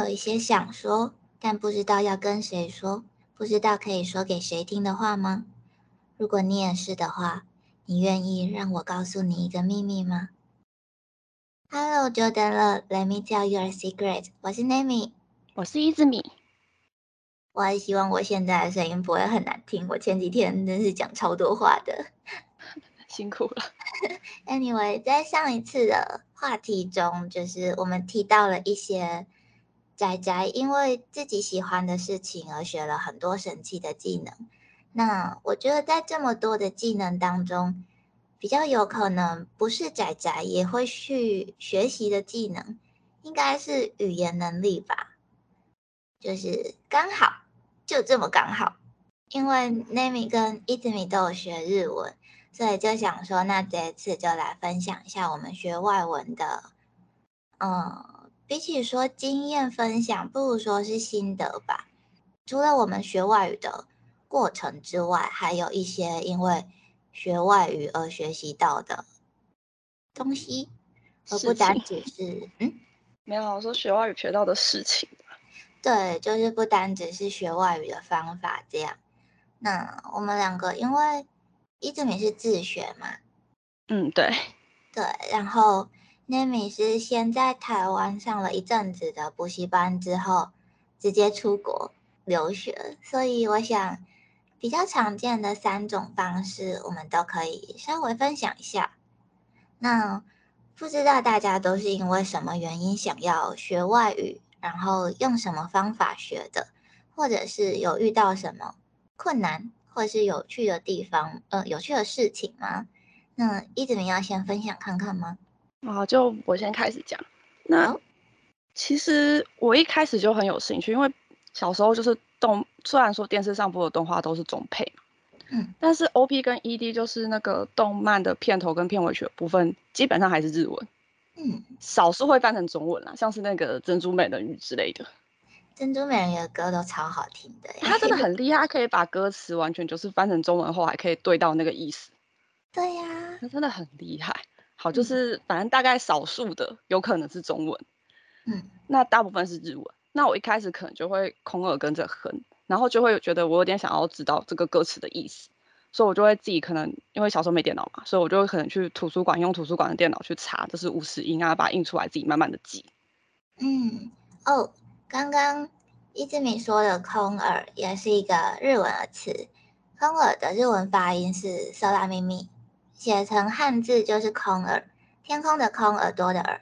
有一些想说，但不知道要跟谁说，不知道可以说给谁听的话吗？如果你也是的话，你愿意让我告诉你一个秘密吗？Hello，久等了，Let me tell you a secret。我是 Nami，我是一字米。我还希望我现在的声音不会很难听。我前几天真是讲超多话的，辛苦了。Anyway，在上一次的话题中，就是我们提到了一些仔仔因为自己喜欢的事情而学了很多神奇的技能。那我觉得在这么多的技能当中，比较有可能不是仔仔也会去学习的技能，应该是语言能力吧。就是刚好就这么刚好，因为 Nami 跟 Itmi 都有学日文，所以就想说，那这次就来分享一下我们学外文的，嗯，比起说经验分享，不如说是心得吧。除了我们学外语的。过程之外，还有一些因为学外语而学习到的东西，而不单只是 嗯，没有我说学外语学到的事情。对，就是不单只是学外语的方法这样。那我们两个因为一直米是自学嘛，嗯，对，对，然后 Nami 是先在台湾上了一阵子的补习班之后，直接出国留学，所以我想。比较常见的三种方式，我们都可以稍微分享一下。那不知道大家都是因为什么原因想要学外语，然后用什么方法学的，或者是有遇到什么困难，或是有趣的地方，呃，有趣的事情吗？那一直你要先分享看看吗？啊，就我先开始讲。那其实我一开始就很有兴趣，因为小时候就是。动虽然说电视上播的动画都是中配，嗯，但是 O P 跟 E D 就是那个动漫的片头跟片尾曲的部分，基本上还是日文，嗯，少数会翻成中文啦，像是那个珍珠美人鱼之类的。珍珠美人鱼的歌都超好听的，他真的很厉害，可以把歌词完全就是翻成中文后，还可以对到那个意思。对呀，他真的很厉害。好，就是反正大概少数的有可能是中文，嗯，那大部分是日文。那我一开始可能就会空耳跟着哼，然后就会觉得我有点想要知道这个歌词的意思，所以我就会自己可能因为小时候没电脑嘛，所以我就会可能去图书馆用图书馆的电脑去查，这是五十音啊，把它印出来自己慢慢的记。嗯，哦，刚刚一之米说的空耳也是一个日文的词，空耳的日文发音是色拉咪咪，写成汉字就是空耳，天空的空，耳朵的耳，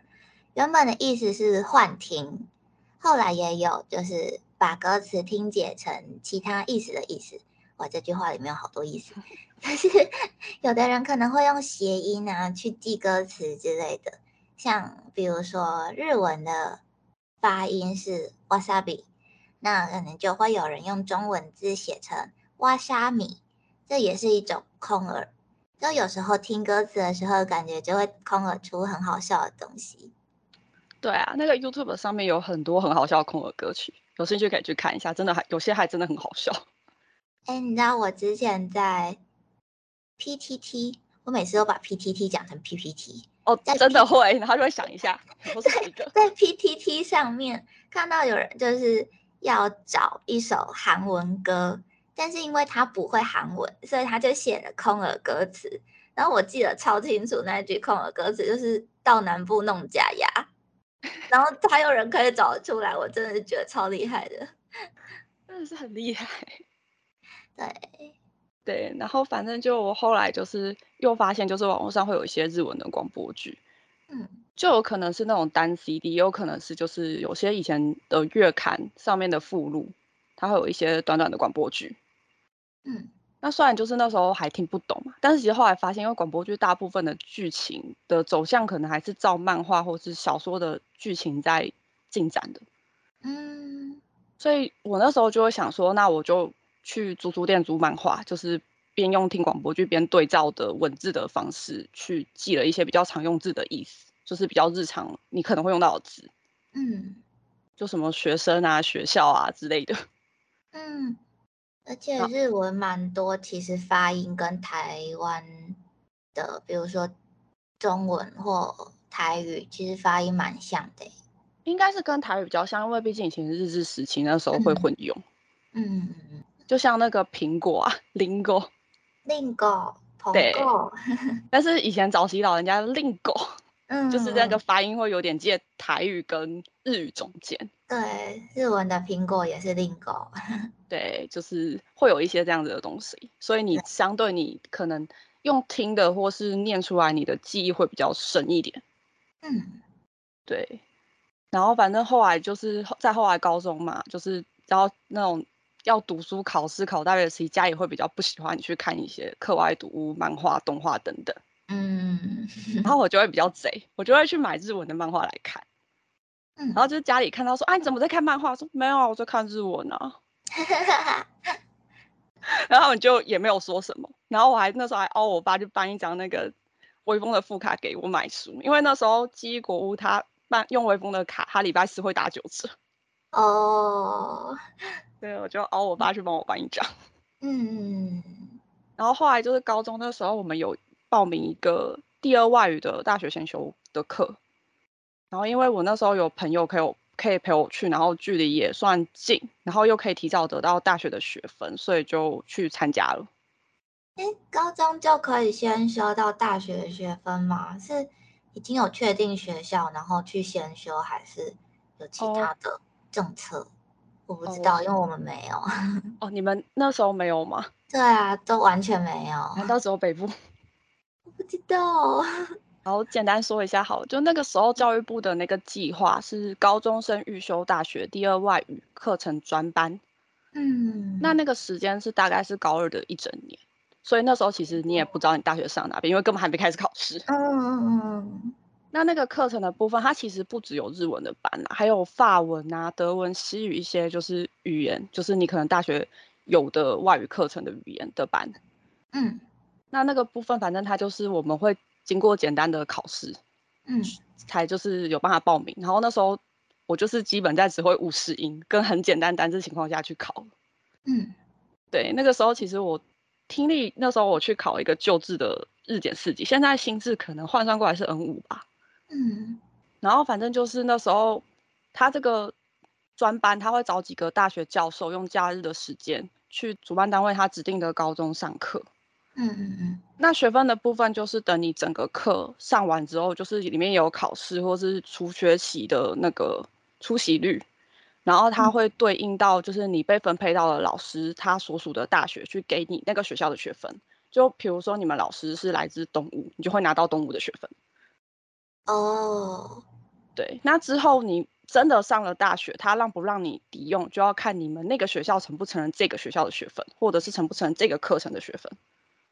原本的意思是幻听。后来也有，就是把歌词听解成其他意思的意思。哇，这句话里面有好多意思。但是有的人可能会用谐音啊去记歌词之类的，像比如说日文的发音是 wasabi，那可能就会有人用中文字写成哇沙米，这也是一种空耳。就有时候听歌词的时候，感觉就会空耳出很好笑的东西。对啊，那个 YouTube 上面有很多很好笑的空耳歌曲，有兴趣可以去看一下，真的还有些还真的很好笑。哎，你知道我之前在 PTT，我每次都把 PTT 讲成 PPT 哦，真的会，然后就会想一下，在 PTT 上面看到有人就是要找一首韩文歌，但是因为他不会韩文，所以他就写了空耳歌词。然后我记得超清楚那句空耳歌词，就是到南部弄假牙。然后还有人可以找得出来，我真的是觉得超厉害的，真的是很厉害。对对，然后反正就我后来就是又发现，就是网络上会有一些日文的广播剧，嗯，就有可能是那种单 CD，也有可能是就是有些以前的月刊上面的附录，它会有一些短短的广播剧，嗯。那虽然就是那时候还听不懂嘛，但是其实后来发现，因为广播剧大部分的剧情的走向可能还是照漫画或是小说的剧情在进展的，嗯，所以我那时候就会想说，那我就去租书店租漫画，就是边用听广播剧边对照的文字的方式去记了一些比较常用字的意思，就是比较日常你可能会用到的字，嗯，就什么学生啊、学校啊之类的，嗯。而且日文蛮多，其实发音跟台湾的，比如说中文或台语，其实发音蛮像的。应该是跟台语比较像，因为毕竟以前日治时期那时候会混用。嗯嗯嗯。就像那个苹果啊，lingo，lingo，对。但是以前早期老人家 lingo，嗯，就是那个发音会有点介台语跟日语中间。对，日文的苹果也是 lingo。对，就是会有一些这样子的东西，所以你相对你可能用听的或是念出来，你的记忆会比较深一点。嗯，对。然后反正后来就是在后来高中嘛，就是然后那种要读书考试考大学时，家里会比较不喜欢你去看一些课外读物、漫画、动画等等。嗯，然后我就会比较 贼，我就会去买日文的漫画来看。嗯，然后就是家里看到说，啊，你怎么在看漫画？说没有啊，我在看日文啊。然后他们就也没有说什么。然后我还那时候还凹我爸，就办一张那个微风的副卡给我买书，因为那时候记忆国屋他办用微风的卡，他礼拜四会打九折。哦，对，我就凹我爸去帮我办一张。嗯，然后后来就是高中那时候，我们有报名一个第二外语的大学先修的课。然后因为我那时候有朋友可以可以陪我去，然后距离也算近，然后又可以提早得到大学的学分，所以就去参加了。哎，高中就可以先修到大学的学分吗？是已经有确定学校，然后去先修，还是有其他的政策？我不知道，因为我们没有。哦，你们那时候没有吗？对啊，都完全没有。难道只有北部？我不知道。好，简单说一下，好，就那个时候教育部的那个计划是高中生预修大学第二外语课程专班，嗯，那那个时间是大概是高二的一整年，所以那时候其实你也不知道你大学上哪边，因为根本还没开始考试。嗯嗯嗯。那那个课程的部分，它其实不只有日文的班啦，还有法文啊、德文、西语一些就是语言，就是你可能大学有的外语课程的语言的班。嗯，那那个部分，反正它就是我们会。经过简单的考试，嗯，才就是有办法报名。然后那时候我就是基本在只会五十音跟很简单单字情况下去考，嗯，对，那个时候其实我听力那时候我去考一个旧制的日检四级，现在新制可能换算过来是 N 五吧，嗯，然后反正就是那时候他这个专班他会找几个大学教授用假日的时间去主办单位他指定的高中上课。嗯嗯嗯，那学分的部分就是等你整个课上完之后，就是里面有考试或是出学习的那个出席率，然后它会对应到就是你被分配到的老师他所属的大学去给你那个学校的学分。就比如说你们老师是来自东吴，你就会拿到东吴的学分。哦，对，那之后你真的上了大学，他让不让你抵用，就要看你们那个学校承不承认这个学校的学分，或者是承不承认这个课程的学分。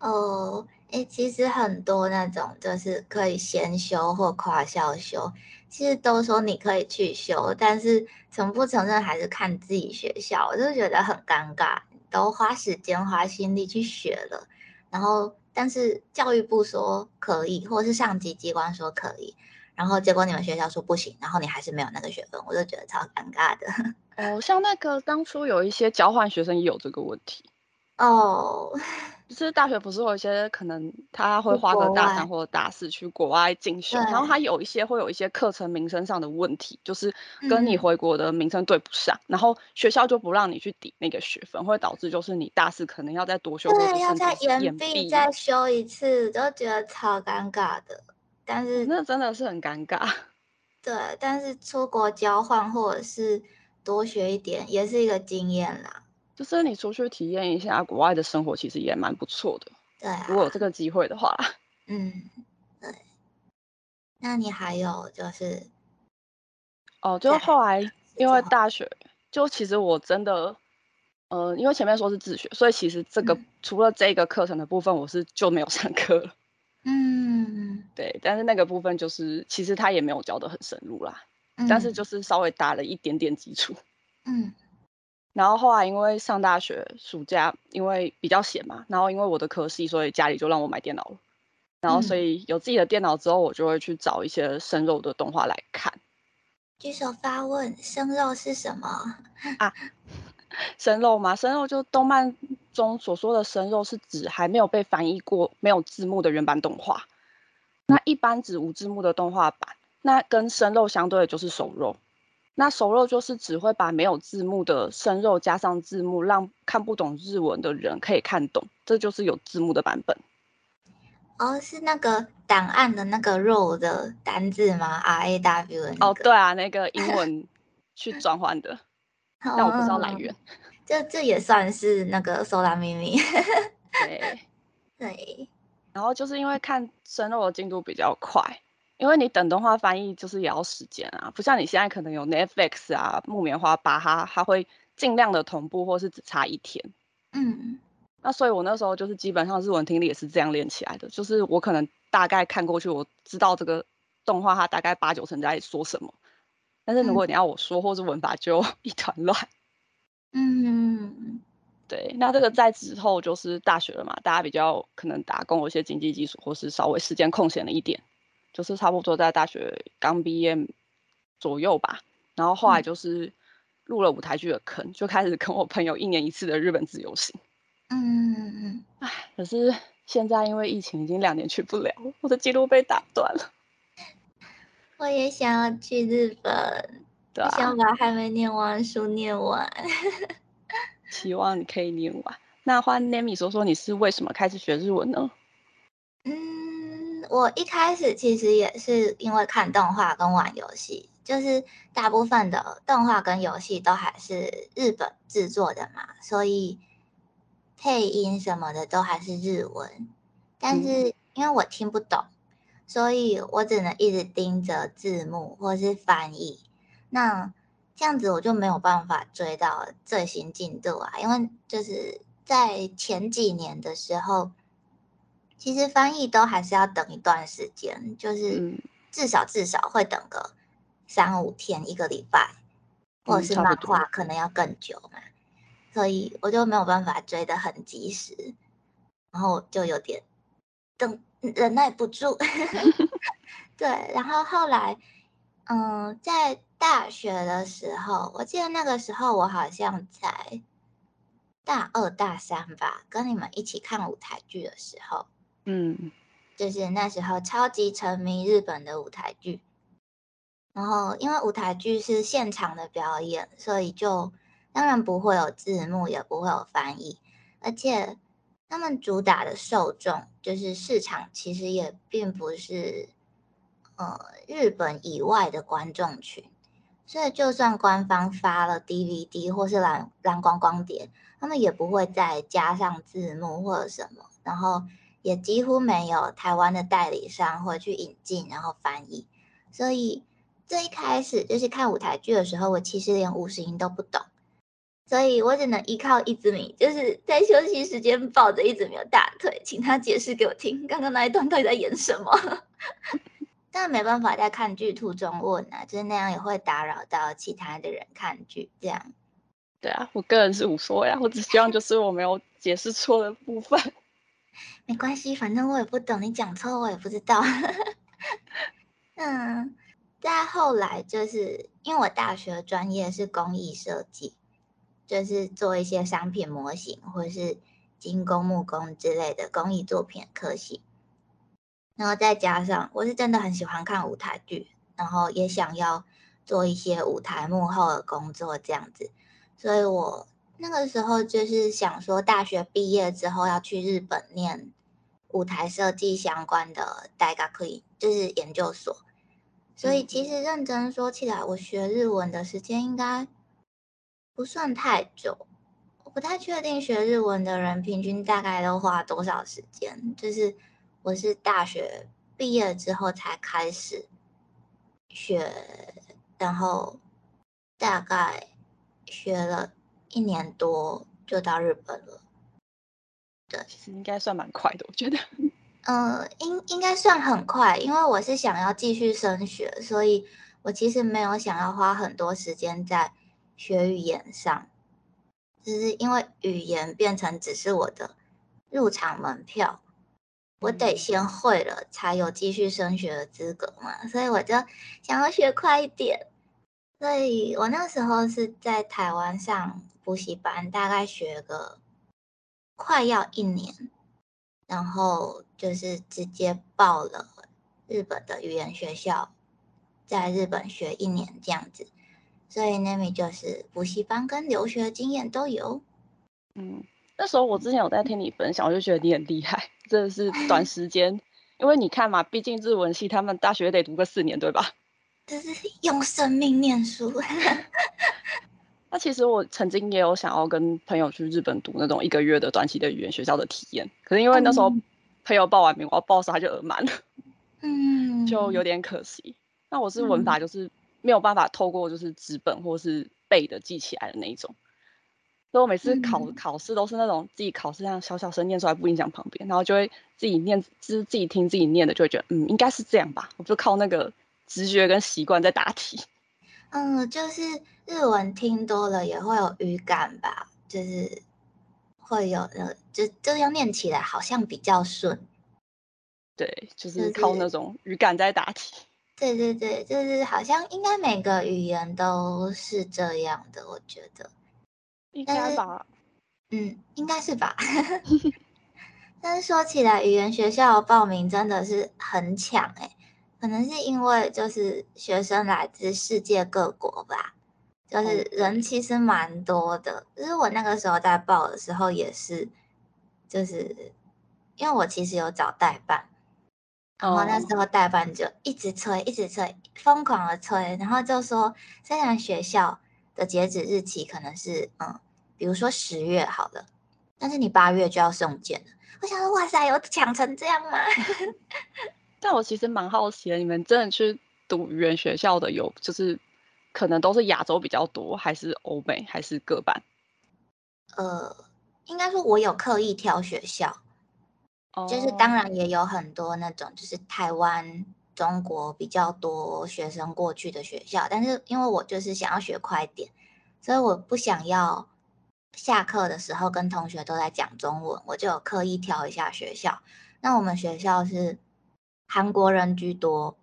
哦，哎，其实很多那种就是可以先修或跨校修，其实都说你可以去修，但是承不承认还是看自己学校，我就觉得很尴尬，都花时间花心力去学了，然后但是教育部说可以，或是上级机关说可以，然后结果你们学校说不行，然后你还是没有那个学分，我就觉得超尴尬的。哦，像那个当初有一些交换学生也有这个问题。哦。就是大学不是有一些可能他会花个大三或者大四去国外进修，然后他有一些会有一些课程名称上的问题，就是跟你回国的名称对不上，然后学校就不让你去抵那个学分，会导致就是你大四可能要再多修，对，要再延毕再修一次，都觉得超尴尬的。但是那真的是很尴尬。对，但是出国交换或者是多学一点也是一个经验啦。就是你出去体验一下国外的生活，其实也蛮不错的。对，如果有这个机会的话。嗯，对。那你还有就是，哦，就后来因为大学，就其实我真的，呃，因为前面说是自学，所以其实这个除了这个课程的部分，我是就没有上课了。嗯，对。但是那个部分就是，其实他也没有教的很深入啦，但是就是稍微打了一点点基础。嗯。然后后来因为上大学暑假，因为比较闲嘛，然后因为我的科系，所以家里就让我买电脑了。然后所以有自己的电脑之后，我就会去找一些生肉的动画来看。举手发问：生肉是什么啊？生肉吗？生肉就动漫中所说的生肉，是指还没有被翻译过、没有字幕的原版动画。那一般指无字幕的动画版，那跟生肉相对的就是熟肉。那熟肉就是只会把没有字幕的生肉加上字幕，让看不懂日文的人可以看懂，这就是有字幕的版本。哦，是那个档案的那个肉的单字吗？R A W 哦，对啊，那个英 文去转换的，但我不知道来源。这这也算是那个搜拉秘密。对 对。然后就是因为看生肉的进度比较快，因为你等动画翻译就是也要时间啊，不像你现在可能有 Netflix 啊、木棉花、巴哈，它会尽量的同步，或是只差一天。嗯。那所以，我那时候就是基本上日文听力也是这样练起来的。就是我可能大概看过去，我知道这个动画它大概八九成在说什么。但是如果你要我说，或是文法就 一团乱。嗯，对。那这个在之后就是大学了嘛，大家比较可能打工有一些经济基础，或是稍微时间空闲了一点，就是差不多在大学刚毕业左右吧。然后后来就是入了舞台剧的坑，就开始跟我朋友一年一次的日本自由行。嗯嗯嗯，唉，可是现在因为疫情已经两年去不了，我的记录被打断了。我也想要去日本，对想把还没念完书念完。希望你可以念完。那换 Nami 说说你是为什么开始学日文呢？嗯，我一开始其实也是因为看动画跟玩游戏，就是大部分的动画跟游戏都还是日本制作的嘛，所以。配音什么的都还是日文，但是因为我听不懂，所以我只能一直盯着字幕或是翻译。那这样子我就没有办法追到最新进度啊！因为就是在前几年的时候，其实翻译都还是要等一段时间，就是至少至少会等个三五天、一个礼拜，或者是漫画可能要更久嘛。所以我就没有办法追得很及时，然后就有点等忍耐不住。对，然后后来，嗯，在大学的时候，我记得那个时候我好像才大二大三吧，跟你们一起看舞台剧的时候，嗯，就是那时候超级沉迷日本的舞台剧，然后因为舞台剧是现场的表演，所以就。当然不会有字幕，也不会有翻译，而且他们主打的受众就是市场，其实也并不是呃日本以外的观众群，所以就算官方发了 DVD 或是蓝蓝光光碟，他们也不会再加上字幕或者什么，然后也几乎没有台湾的代理商会去引进然后翻译，所以最一开始就是看舞台剧的时候，我其实连五十音都不懂。所以我只能依靠一只米，就是在休息时间抱着一只米的大腿，请他解释给我听，刚刚那一段到底在演什么。但没办法在看剧途中问啊，就是那样也会打扰到其他的人看剧。这样，对啊，我个人是无所谓啊，我只希望就是我没有解释错的部分。没关系，反正我也不懂，你讲错我也不知道。嗯，再后来就是因为我大学专业是工艺设计。就是做一些商品模型或是金工木工之类的工艺作品科系，然后再加上我是真的很喜欢看舞台剧，然后也想要做一些舞台幕后的工作这样子，所以我那个时候就是想说，大学毕业之后要去日本念舞台设计相关的大概可以就是研究所，所以其实认真说起来，我学日文的时间应该。不算太久，我不太确定学日文的人平均大概都花多少时间。就是我是大学毕业之后才开始学，然后大概学了一年多就到日本了。对，其实应该算蛮快的，我觉得。嗯，应应该算很快，因为我是想要继续升学，所以我其实没有想要花很多时间在。学语言上，就是因为语言变成只是我的入场门票，我得先会了才有继续升学的资格嘛，所以我就想要学快一点。所以我那时候是在台湾上补习班，大概学个快要一年，然后就是直接报了日本的语言学校，在日本学一年这样子。所以 Nami 就是补习班跟留学经验都有。嗯，那时候我之前有在听你分享，我就觉得你很厉害，真的是短时间，因为你看嘛，毕竟日文系他们大学得读个四年，对吧？这是用生命念书。那其实我曾经也有想要跟朋友去日本读那种一个月的短期的语言学校的体验，可是因为那时候朋友报完名，我要报时他就额满了，嗯，就有点可惜。那我是文法就是没有办法透过就是纸本或是背的记起来的那一种，所以我每次考考试都是那种自己考试这样小小声念出来不影响旁边，然后就会自己念，就是自己听自己念的，就会觉得嗯应该是这样吧，我就靠那个。直觉跟习惯在答题，嗯，就是日文听多了也会有语感吧，就是会有呃，就这样念起来好像比较顺。对，就是靠那种语感在答题。对对对，就是好像应该每个语言都是这样的，我觉得。应该吧？嗯，应该是吧。但是说起来，语言学校报名真的是很抢哎。可能是因为就是学生来自世界各国吧，就是人其实蛮多的。就是我那个时候在报的时候也是，就是因为我其实有找代办，然后那时候代办就一直催，一直催，疯狂的催，然后就说虽然学校的截止日期可能是嗯，比如说十月好了，但是你八月就要送件了。我想说，哇塞，有抢成这样吗？但我其实蛮好奇的，你们真的去读语言学校的有，就是可能都是亚洲比较多，还是欧美，还是各班？呃，应该说我有刻意挑学校，就是当然也有很多那种就是台湾、中国比较多学生过去的学校，但是因为我就是想要学快点，所以我不想要下课的时候跟同学都在讲中文，我就有刻意挑一下学校。那我们学校是。韩国人居多，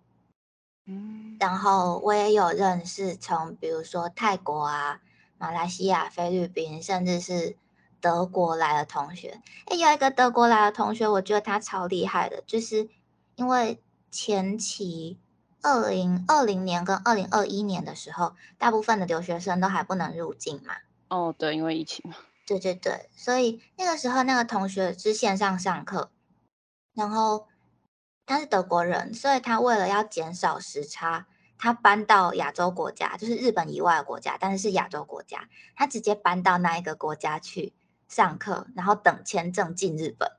嗯，然后我也有认识从比如说泰国啊、马来西亚、菲律宾，甚至是德国来的同学。哎，有一个德国来的同学，我觉得他超厉害的，就是因为前期二零二零年跟二零二一年的时候，大部分的留学生都还不能入境嘛。哦，对，因为疫情嘛。对对对，所以那个时候那个同学是线上上课，然后。他是德国人，所以他为了要减少时差，他搬到亚洲国家，就是日本以外的国家，但是是亚洲国家，他直接搬到那一个国家去上课，然后等签证进日本。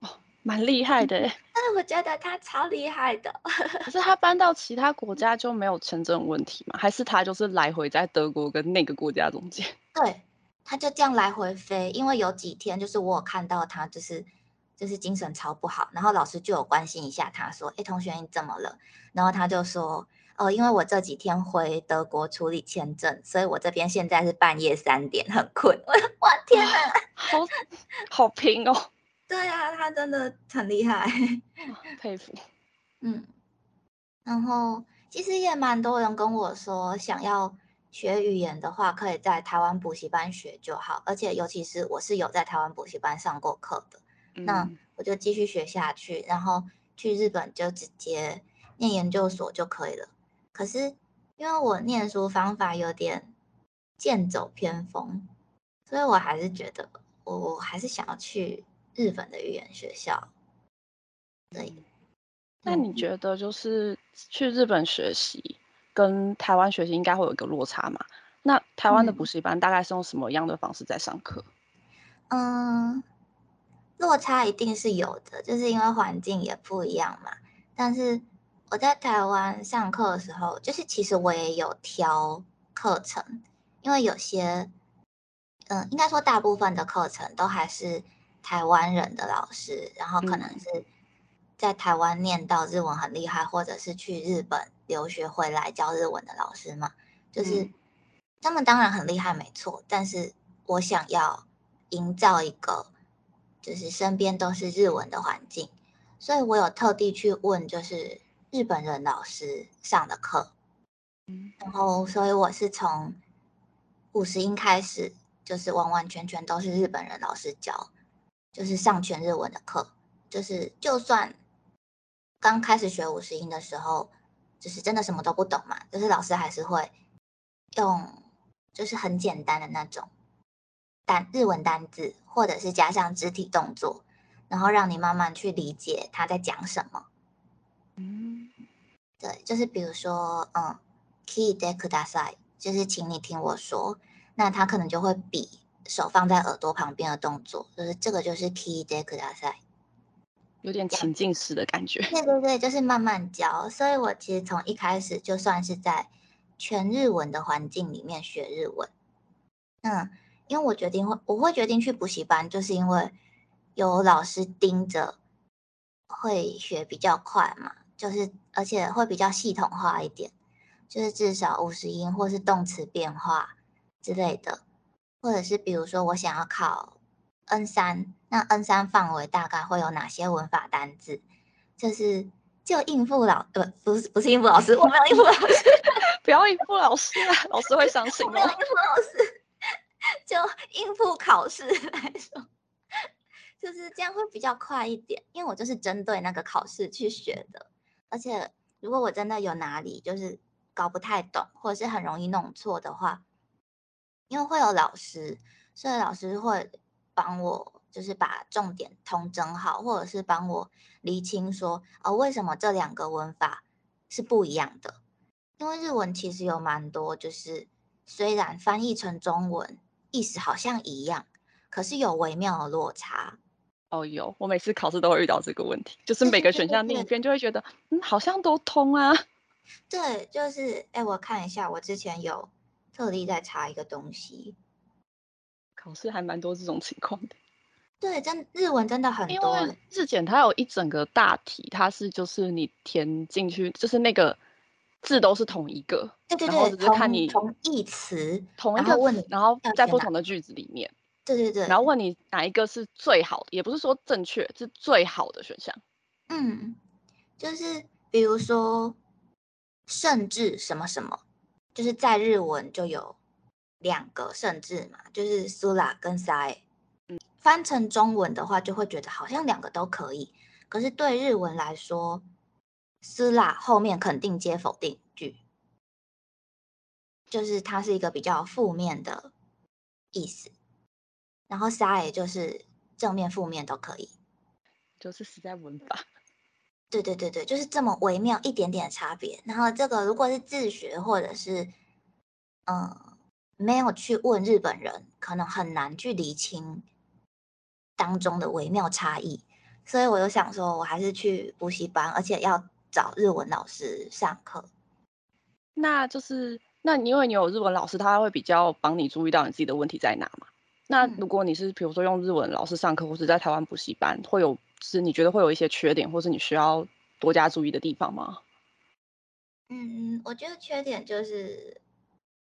哦，蛮厉害的。但是我觉得他超厉害的。可 是他搬到其他国家就没有签证问题吗？还是他就是来回在德国跟那个国家中间？对，他就这样来回飞，因为有几天就是我有看到他就是。就是精神超不好，然后老师就有关心一下他，说：“哎，同学你怎么了？”然后他就说：“哦，因为我这几天回德国处理签证，所以我这边现在是半夜三点，很困。”我天哪，好好拼哦！对啊，他真的很厉害，佩服。嗯，然后其实也蛮多人跟我说，想要学语言的话，可以在台湾补习班学就好，而且尤其是我是有在台湾补习班上过课的。那我就继续学下去，然后去日本就直接念研究所就可以了。可是因为我念书方法有点剑走偏锋，所以我还是觉得我我还是想要去日本的语言学校。对，那你觉得就是去日本学习跟台湾学习应该会有一个落差吗？那台湾的补习班大概是用什么样的方式在上课？嗯。落差一定是有的，就是因为环境也不一样嘛。但是我在台湾上课的时候，就是其实我也有挑课程，因为有些，嗯，应该说大部分的课程都还是台湾人的老师，然后可能是在台湾念到日文很厉害，或者是去日本留学回来教日文的老师嘛，就是他们当然很厉害，没错。但是我想要营造一个。就是身边都是日文的环境，所以我有特地去问，就是日本人老师上的课，然后所以我是从五十音开始，就是完完全全都是日本人老师教，就是上全日文的课，就是就算刚开始学五十音的时候，就是真的什么都不懂嘛，就是老师还是会用就是很简单的那种单日文单字，或者是加上肢体动作，然后让你慢慢去理解他在讲什么。嗯，对，就是比如说，嗯，key de kudasai，就是请你听我说，那他可能就会比手放在耳朵旁边的动作，就是这个就是 key de kudasai。有点情境式的感觉。对对对，就是慢慢教。所以我其实从一开始就算是在全日文的环境里面学日文。嗯，因为我决定会，我会决定去补习班，就是因为有老师盯着，会学比较快嘛。就是而且会比较系统化一点，就是至少五十音或是动词变化之类的，或者是比如说我想要考。N 三，那 N 三范围大概会有哪些文法单字？就是就应付老，不不是不是应付老师，我没有应付老师，不要应付老师啊，老师会伤心。没有应付老师，就应付考试来说，就是这样会比较快一点，因为我就是针对那个考试去学的。而且如果我真的有哪里就是搞不太懂，或者是很容易弄错的话，因为会有老师，所以老师会。帮我就是把重点通整好，或者是帮我厘清说，哦，为什么这两个文法是不一样的？因为日文其实有蛮多，就是虽然翻译成中文意思好像一样，可是有微妙的落差。哦，有，我每次考试都会遇到这个问题，就是每个选项另一边就会觉得，嗯，好像都通啊。对，就是，哎，我看一下，我之前有特地在查一个东西。考试还蛮多这种情况的，对，真日文真的很多。因为日检它有一整个大题，它是就是你填进去，就是那个字都是同一个，对对对，然后只是看你同义词，同一个问你，然后在不同的句子里面，对对对，然后问你哪一个是最好的，也不是说正确，是最好的选项。嗯，就是比如说，甚至什么什么，就是在日文就有。两个甚至嘛，就是苏拉跟塞，嗯，翻成中文的话，就会觉得好像两个都可以。可是对日文来说，苏拉后面肯定接否定句，就是它是一个比较负面的意思。然后塞就是正面、负面都可以，就是实在文法。对对对对，就是这么微妙一点点的差别。然后这个如果是自学或者是，嗯。没有去问日本人，可能很难去理清当中的微妙差异，所以我就想说，我还是去补习班，而且要找日文老师上课。那就是，那因为你有日文老师，他会比较帮你注意到你自己的问题在哪嘛？那如果你是比如说用日文老师上课，或是在台湾补习班，会有是你觉得会有一些缺点，或是你需要多加注意的地方吗？嗯，我觉得缺点就是。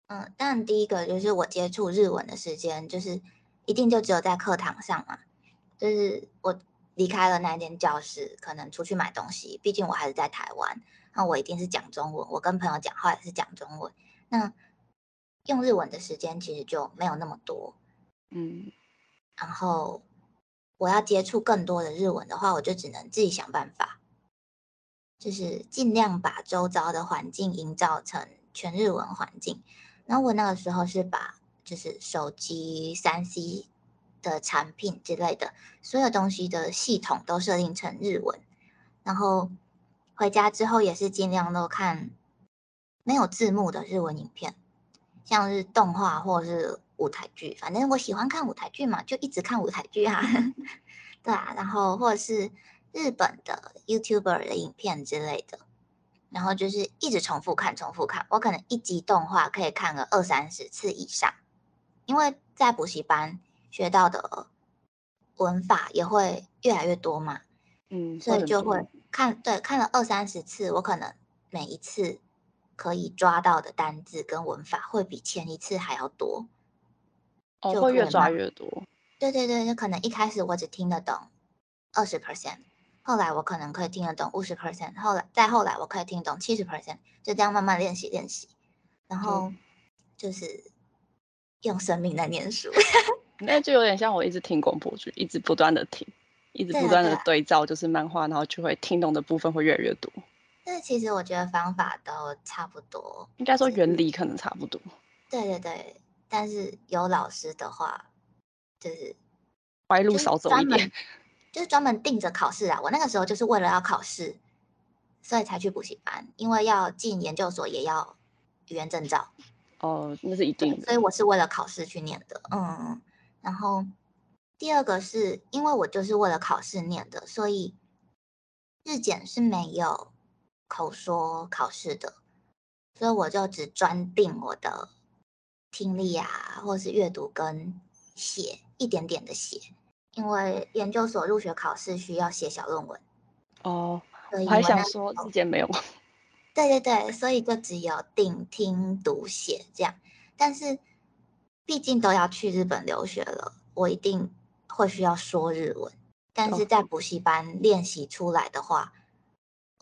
嗯，但第一个就是我接触日文的时间，就是一定就只有在课堂上嘛。就是我离开了那间教室，可能出去买东西，毕竟我还是在台湾，那我一定是讲中文。我跟朋友讲话也是讲中文，那用日文的时间其实就没有那么多。嗯，然后我要接触更多的日文的话，我就只能自己想办法，就是尽量把周遭的环境营造成全日文环境。然后我那个时候是把就是手机三 C 的产品之类的所有东西的系统都设定成日文，然后回家之后也是尽量都看没有字幕的日文影片，像是动画或是舞台剧，反正我喜欢看舞台剧嘛，就一直看舞台剧啊，对啊，然后或者是日本的 YouTuber 的影片之类的。然后就是一直重复看，重复看。我可能一集动画可以看个二三十次以上，因为在补习班学到的文法也会越来越多嘛，嗯，所以就会看，对，看了二三十次，我可能每一次可以抓到的单字跟文法会比前一次还要多，哦，会越抓越多。对对对，就可能一开始我只听得懂二十 percent。后来我可能可以听得懂五十 percent，后来再后来我可以听懂七十 percent，就这样慢慢练习练习，然后就是用生命在念书。那就有点像我一直听广播剧，一直不断的听，一直不断的对照，就是漫画，然后就会听懂的部分会越来越多。但其实我觉得方法都差不多，应该说原理可能差不多。对对对，但是有老师的话，就是歪路少走一点，就是专门定着考试啊。我那个时候就是为了要考试，所以才去补习班，因为要进研究所也要语言证照。哦，那是一定的。所以我是为了考试去念的，嗯。然后第二个是因为我就是为了考试念的，所以日检是没有口说考试的，所以我就只专定我的听力啊，或是阅读跟写一点点的写，因为研究所入学考试需要写小论文。哦，我还想说日检没有。对对对，所以就只有定听读写这样，但是毕竟都要去日本留学了，我一定会需要说日文。但是在补习班练习出来的话，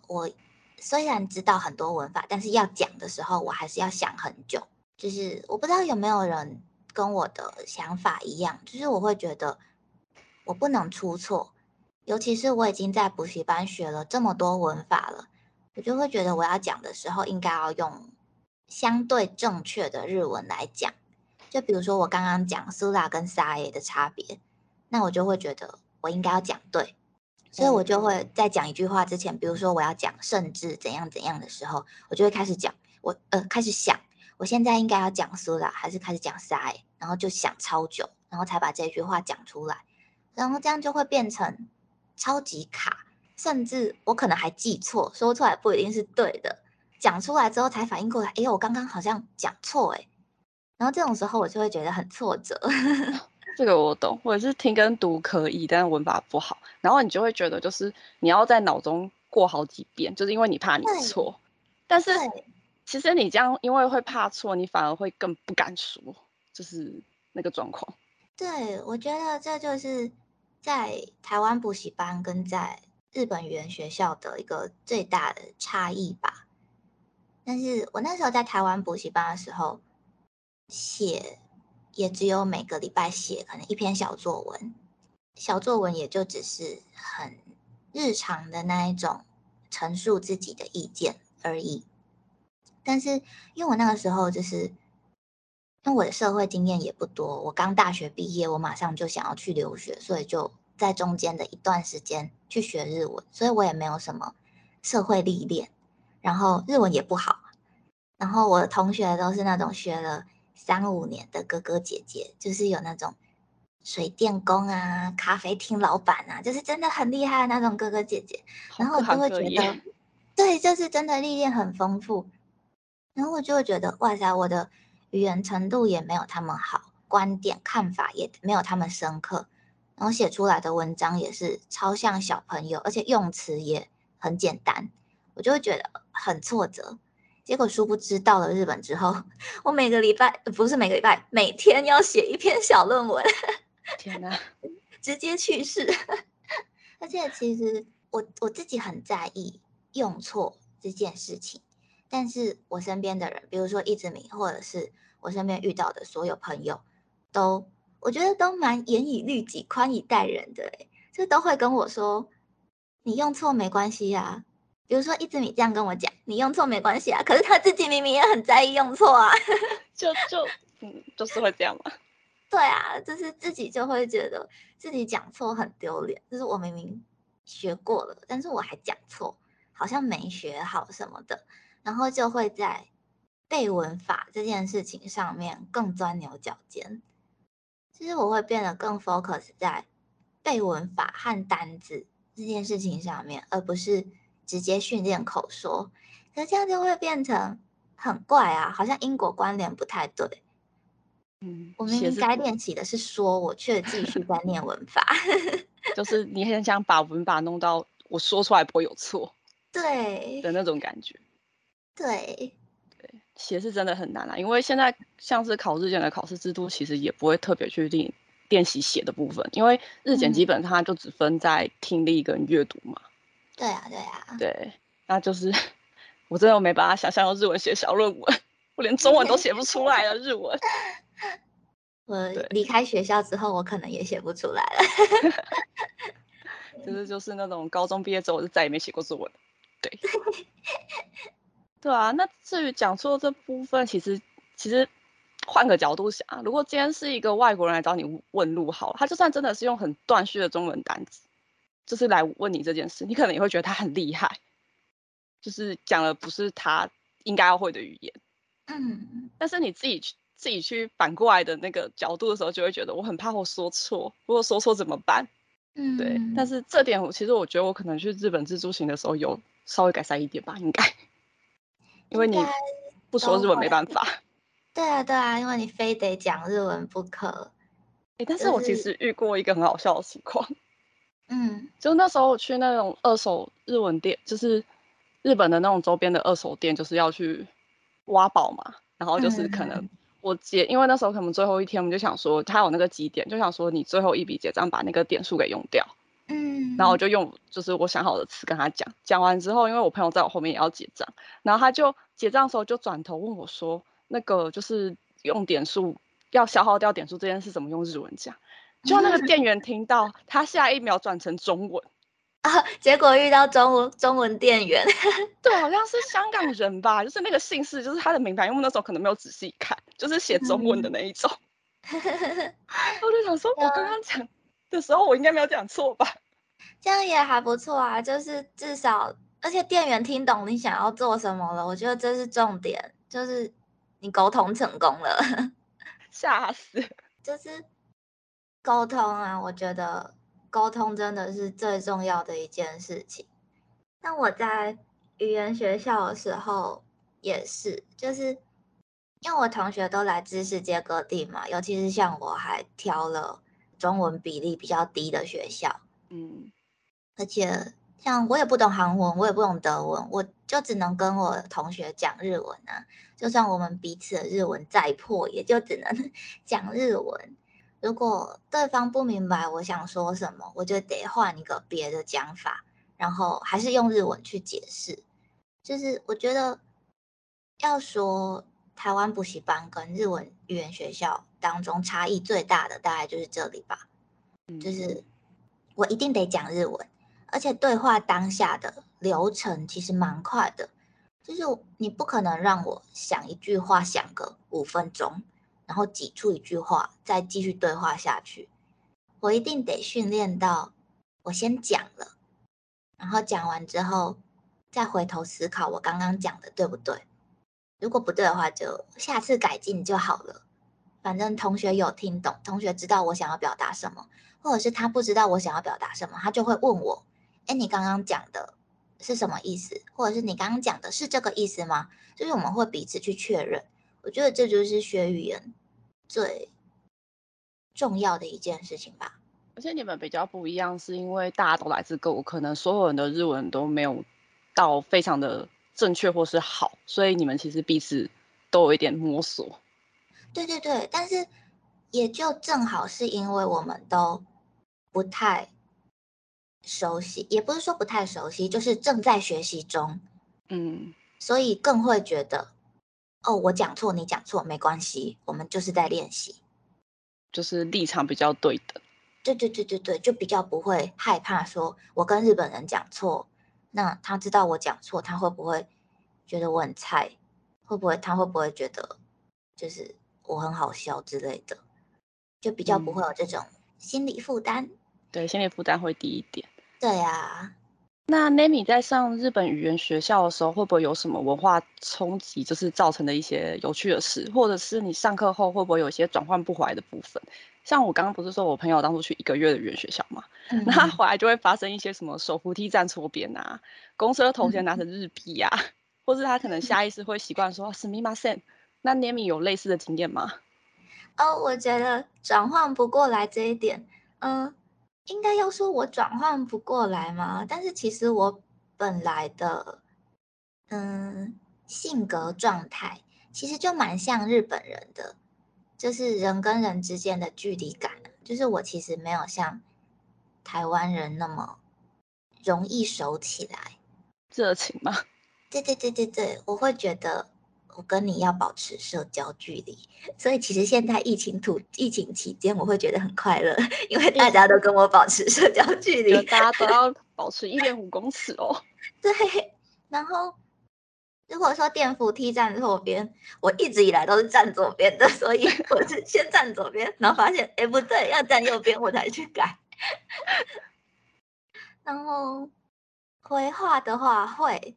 我虽然知道很多文法，但是要讲的时候，我还是要想很久。就是我不知道有没有人跟我的想法一样，就是我会觉得我不能出错，尤其是我已经在补习班学了这么多文法了。我就会觉得我要讲的时候，应该要用相对正确的日文来讲。就比如说我刚刚讲苏拉跟沙耶的差别，那我就会觉得我应该要讲对，所以我就会在讲一句话之前，比如说我要讲甚至怎样怎样的时候，我就会开始讲，我呃开始想，我现在应该要讲苏拉还是开始讲沙耶，然后就想超久，然后才把这句话讲出来，然后这样就会变成超级卡。甚至我可能还记错，说出来不一定是对的，讲出来之后才反应过来，哎，我刚刚好像讲错，哎，然后这种时候我就会觉得很挫折。这个我懂，我是听跟读可以，但是文法不好，然后你就会觉得就是你要在脑中过好几遍，就是因为你怕你错。但是其实你这样，因为会怕错，你反而会更不敢说，就是那个状况。对，我觉得这就是在台湾补习班跟在。日本语言学校的一个最大的差异吧，但是我那时候在台湾补习班的时候，写也只有每个礼拜写可能一篇小作文，小作文也就只是很日常的那一种陈述自己的意见而已。但是因为我那个时候就是因为我的社会经验也不多，我刚大学毕业，我马上就想要去留学，所以就。在中间的一段时间去学日文，所以我也没有什么社会历练，然后日文也不好，然后我的同学都是那种学了三五年的哥哥姐姐，就是有那种水电工啊、咖啡厅老板啊，就是真的很厉害的那种哥哥姐姐，然后我就会觉得，对，就是真的历练很丰富，然后我就会觉得，哇塞，我的语言程度也没有他们好，观点看法也没有他们深刻。然后写出来的文章也是超像小朋友，而且用词也很简单，我就会觉得很挫折。结果殊不知到了日本之后，我每个礼拜不是每个礼拜，每天要写一篇小论文。天哪，直接去世。而且其实我我自己很在意用错这件事情，但是我身边的人，比如说一直明，或者是我身边遇到的所有朋友，都。我觉得都蛮严以律己、宽以待人的，哎，就都会跟我说，你用错没关系呀。比如说一直米这样跟我讲，你用错没关系啊。可是他自己明明也很在意用错啊，就就嗯，就是会这样嘛。对啊，就是自己就会觉得自己讲错很丢脸，就是我明明学过了，但是我还讲错，好像没学好什么的，然后就会在背文法这件事情上面更钻牛角尖。其实我会变得更 focus 在背文法和单字这件事情上面，而不是直接训练口说。可这样就会变成很怪啊，好像因果关联不太对。嗯，我明明该练习的是说，我却继续在念文法。就是你很想把文法弄到我说出来不会有错，对的那种感觉。对。对写是真的很难啊，因为现在像是考日检的考试制度，其实也不会特别去练练习写的部分，因为日检基本上它就只分在听力跟阅读嘛。对啊，对啊。对，那就是我真的没办法想象用日文写小论文，我连中文都写不出来了，日文。我离开学校之后，我可能也写不出来了。就是就是那种高中毕业之后，我就再也没写过作文。对。对啊，那至于讲错这部分，其实其实换个角度想，如果今天是一个外国人来找你问路，好，他就算真的是用很断续的中文单词，就是来问你这件事，你可能也会觉得他很厉害，就是讲的不是他应该要会的语言。嗯，但是你自己去自己去反过来的那个角度的时候，就会觉得我很怕我说错，如果说错怎么办？嗯，对。但是这点我其实我觉得我可能去日本自助行的时候有稍微改善一点吧，应该，因为你不说日文没办法。对啊，对啊，因为你非得讲日文不可。哎，但是我其实遇过一个很好笑的情况。嗯，就那时候我去那种二手日文店，就是日本的那种周边的二手店，就是要去挖宝嘛。然后就是可能我结，因为那时候可能最后一天，我们就想说他有那个几点，就想说你最后一笔结账把那个点数给用掉。嗯，然后我就用就是我想好的词跟他讲，讲完之后，因为我朋友在我后面也要结账，然后他就结账的时候就转头问我说。那个就是用点数要消耗掉点数这件事怎么用日文讲？就那个 店员听到，他下一秒转成中文啊，结果遇到中文中文店员，对，好像是香港人吧，就是那个姓氏，就是他的名牌，因为那时候可能没有仔细看，就是写中文的那一种。我就想说，我刚刚讲的时候，我应该没有讲错吧？这样也还不错啊，就是至少，而且店员听懂你想要做什么了，我觉得这是重点，就是。你沟通成功了，吓死！就是沟通啊，我觉得沟通真的是最重要的一件事情。那我在语言学校的时候也是，就是因为我同学都来自世界各地嘛，尤其是像我还挑了中文比例比较低的学校，嗯，而且像我也不懂韩文，我也不懂德文，我就只能跟我同学讲日文啊。就算我们彼此的日文再破，也就只能 讲日文。如果对方不明白我想说什么，我就得换一个别的讲法，然后还是用日文去解释。就是我觉得要说台湾补习班跟日文语言学校当中差异最大的，大概就是这里吧。就是我一定得讲日文，而且对话当下的流程其实蛮快的。就是你不可能让我想一句话想个五分钟，然后挤出一句话再继续对话下去。我一定得训练到我先讲了，然后讲完之后再回头思考我刚刚讲的对不对。如果不对的话，就下次改进就好了。反正同学有听懂，同学知道我想要表达什么，或者是他不知道我想要表达什么，他就会问我：“哎，你刚刚讲的？”是什么意思？或者是你刚刚讲的是这个意思吗？就是我们会彼此去确认。我觉得这就是学语言最重要的一件事情吧。而且你们比较不一样，是因为大家都来自各国，可能所有人的日文都没有到非常的正确或是好，所以你们其实彼此都有一点摸索。对对对，但是也就正好是因为我们都不太。熟悉也不是说不太熟悉，就是正在学习中，嗯，所以更会觉得，哦，我讲错，你讲错，没关系，我们就是在练习，就是立场比较对的，对对对对对，就比较不会害怕说，我跟日本人讲错，那他知道我讲错，他会不会觉得我很菜？会不会他会不会觉得就是我很好笑之类的？就比较不会有这种心理负担，对，心理负担会低一点。对呀，那 Nami 在上日本语言学校的时候，会不会有什么文化冲击，就是造成的一些有趣的事，或者是你上课后会不会有一些转换不回来的部分？像我刚刚不是说我朋友当初去一个月的语言学校嘛，那他回来就会发生一些什么手扶梯站错边啊，公车头先拿成日币呀，或是他可能下意识会习惯说すみません。那 Nami 有类似的经验吗？哦，我觉得转换不过来这一点，嗯。 应该要说我转换不过来吗？但是其实我本来的嗯性格状态其实就蛮像日本人的，就是人跟人之间的距离感，就是我其实没有像台湾人那么容易熟起来，热情吗？对对对对对，我会觉得。我跟你要保持社交距离，所以其实现在疫情途疫情期间，我会觉得很快乐，因为大家都跟我保持社交距离，大家都要 保持一点五公尺哦。对，然后如果说电扶梯站左边，我一直以来都是站左边的，所以我是 先站左边，然后发现哎不对，要站右边，我才去改。然后回话的话会，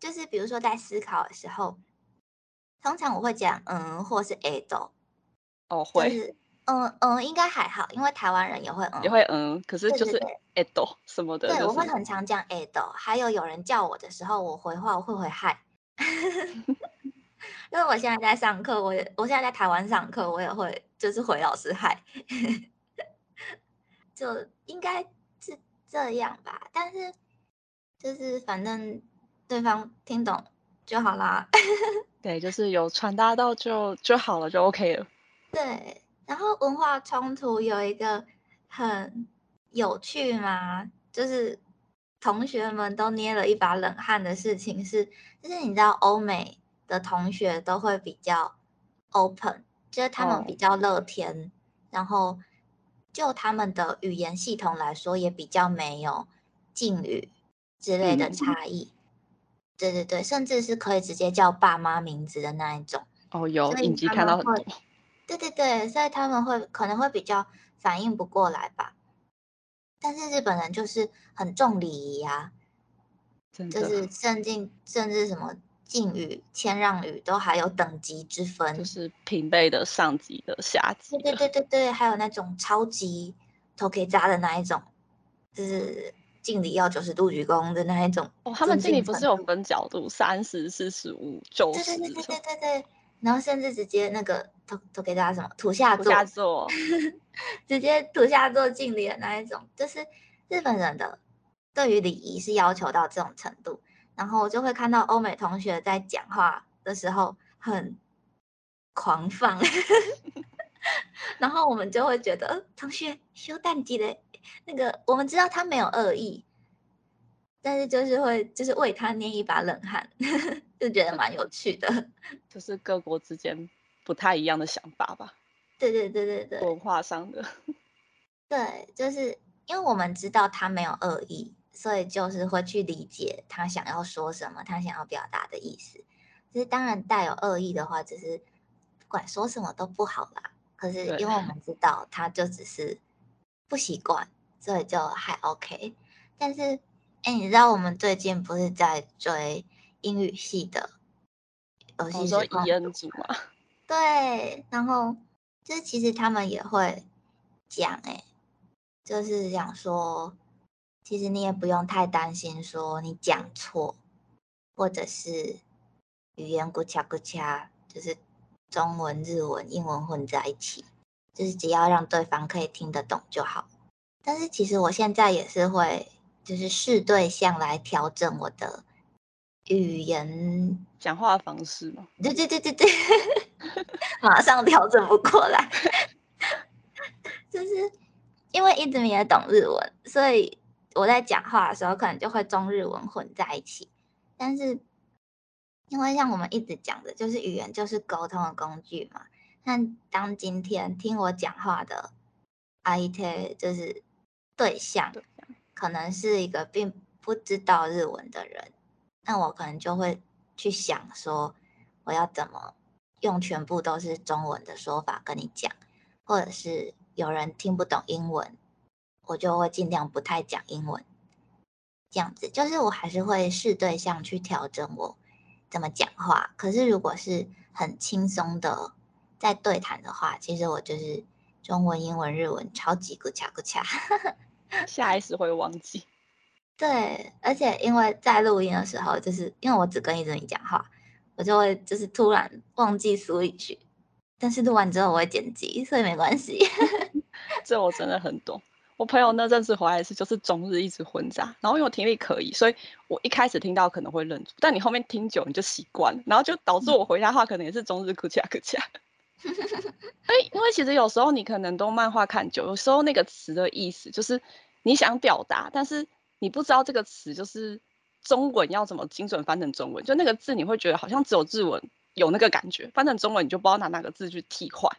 就是比如说在思考的时候，通常我会讲嗯，或是哎都。哦，会。嗯嗯，应该还好，因为台湾人也会嗯，也会嗯，可是就是哎都什么的。对，我会很常讲哎都，还有有人叫我的时候，我回话我会回嗨。因为我现在在上课，我也我现在在台湾上课，我也会就是回老师嗨，就应该是这样吧。但是就是反正对方听懂就好啦。对，就是有传达到就就好了，就 OK 了。对。然后文化冲突有一个很有趣嘛，就是同学们都捏了一把冷汗的事情是，就是你知道欧美的同学都会比较 open，就是他们比较乐天，然后就他们的语言系统来说也比较没有敬语之类的差异。对对对，甚至是可以直接叫爸妈名字的那一种。哦，有影集看到很多。对对对，所以他们会可能会比较反应不过来吧。但是日本人就是很重礼仪啊，就是甚至甚至什么敬语、谦让语都还有等级之分，就是平辈的、上级的、下级。对对对对对，还有那种超级头可以扎的那一种，就是敬礼要九十度鞠躬的那一种。哦，他们敬礼不是有分角度，三十、四十五、九十。对对对对对对。然后甚至直接那个都都给大家什么土下座，直接土下座敬礼的那一种，就是日本人的对于礼仪是要求到这种程度。然后我就会看到欧美同学在讲话的时候很狂放，然后我们就会觉得同学修淡季的，那个我们知道他没有恶意，但是就是会就是为他捏一把冷汗。就觉得蛮有趣的，就是各国之间不太一样的想法吧。对对对对对，文化上的。对，就是因为我们知道他没有恶意，所以就是会去理解他想要说什么，他想要表达的意思。就是当然带有恶意的话，只是不管说什么都不好啦。可是因为我们知道他就只是不习惯，所以就还 OK。但是哎，你知道我们最近不是在追？英语系的游戏说 E N 组吗，对，然后就是其实他们也会讲，哎，就是讲说，其实你也不用太担心说你讲错，或者是语言咕恰咕恰，就是中文、日文、英文混在一起，就是只要让对方可以听得懂就好。但是其实我现在也是会，就是视对象来调整我的。语言讲话方式嘛？对对对对对，马上调整不过来，就是因为一直没懂日文，所以我在讲话的时候可能就会中日文混在一起。但是因为像我们一直讲的，就是语言就是沟通的工具嘛。那当今天听我讲话的 IT 就是对象，可能是一个并不知道日文的人。那我可能就会去想说，我要怎么用全部都是中文的说法跟你讲，或者是有人听不懂英文，我就会尽量不太讲英文，这样子就是我还是会视对象去调整我怎么讲话。可是如果是很轻松的在对谈的话，其实我就是中文、英文、日文超级咕恰咕恰，下意识会忘记。对，而且因为在录音的时候，就是因为我只跟一直你讲话，我就会就是突然忘记 switch，但是录完之后我会剪辑，所以没关系。这我真的很懂。我朋友那阵子回来是就是中日一直混杂，然后因为我听力可以，所以我一开始听到可能会愣住，但你后面听久你就习惯了，然后就导致我回家话可能也是中日咕恰咕恰。哎，因为其实有时候你可能都漫画看久，有时候那个词的意思就是你想表达，但是。你不知道这个词就是中文要怎么精准翻成中文，就那个字你会觉得好像只有日文有那个感觉，翻成中文你就不知道拿哪个字去替换，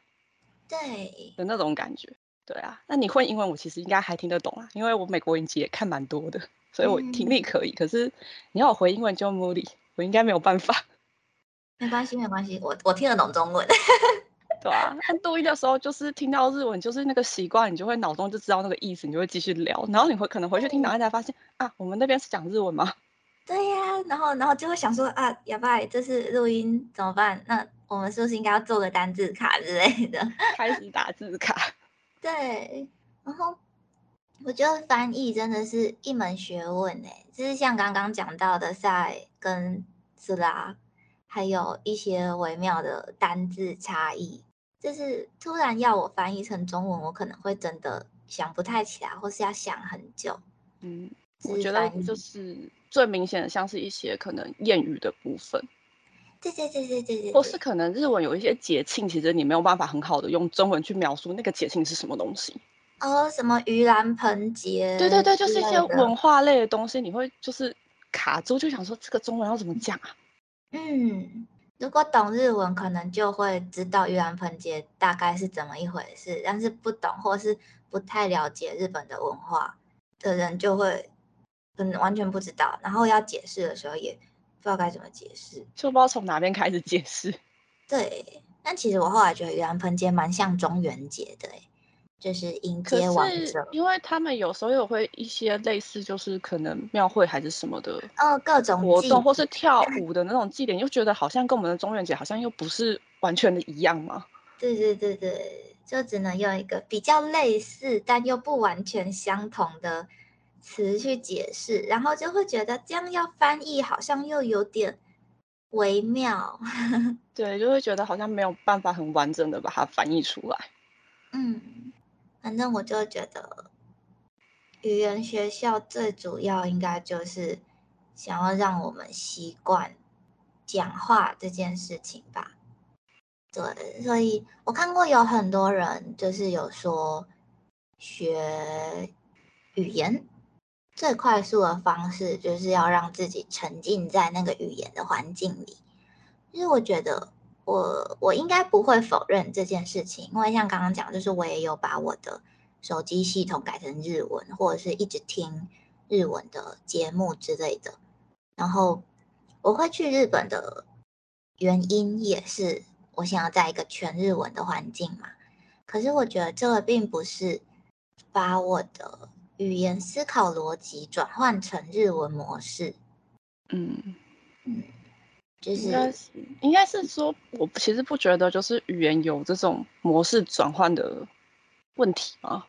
对的那种感觉。对啊，那你会英文我其实应该还听得懂啊，因为我美国影集也看蛮多的，所以我听力可以。可是你要我回英文就 moody，我应该没有办法。没关系，没关系，我我听得懂中文。对啊，那录音的时候就是听到日文，就是那个习惯，你就会脑中就知道那个意思，你就会继续聊。然后你会可能回去听档案才发现啊，我们那边是讲日文吗？对呀，然后然后就会想说啊，哑巴，这是录音怎么办？那我们是不是应该要做个单字卡之类的？开始打字卡。对，然后我觉得翻译真的是一门学问诶，就是像刚刚讲到的赛跟斯拉，还有一些微妙的单字差异。就是突然要我翻译成中文，我可能会真的想不太起来，或是要想很久。嗯，我觉得就是最明显的，像是一些可能谚语的部分。对对对对对对。或是可能日文有一些节庆，其实你没有办法很好的用中文去描述那个节庆是什么东西。哦，什么盂兰盆节？对对对，就是一些文化类的东西，你会就是卡住，就想说这个中文要怎么讲啊？嗯。如果懂日文，可能就会知道盂兰盆节大概是怎么一回事。但是不懂或是不太了解日本的文化的人，就会嗯完全不知道。然后要解释的时候，也不知道该怎么解释，就不知道从哪边开始解释。对，但其实我后来觉得盂兰盆节蛮像中元节的，就是迎接王者，因为他们有时候有会一些类似，就是可能庙会还是什么的，哦，各种活动或是跳舞的那种祭典，又觉得好像跟我们的中元节好像又不是完全的一样嘛。对对对对，就只能用一个比较类似但又不完全相同的词去解释，然后就会觉得这样要翻译好像又有点微妙。对，就会觉得好像没有办法很完整的把它翻译出来。嗯。反正我就觉得，语言学校最主要应该就是想要让我们习惯讲话这件事情吧。对，所以我看过有很多人就是有说，学语言最快速的方式就是要让自己沉浸在那个语言的环境里。其实我觉得。我我应该不会否认这件事情，因为像刚刚讲，就是我也有把我的手机系统改成日文，或者是一直听日文的节目之类的。然后我会去日本的原因也是我想要在一个全日文的环境嘛。可是我觉得这个并不是把我的语言思考逻辑转换成日文模式。嗯。应该是，应该是说，我其实不觉得就是语言有这种模式转换的问题吗？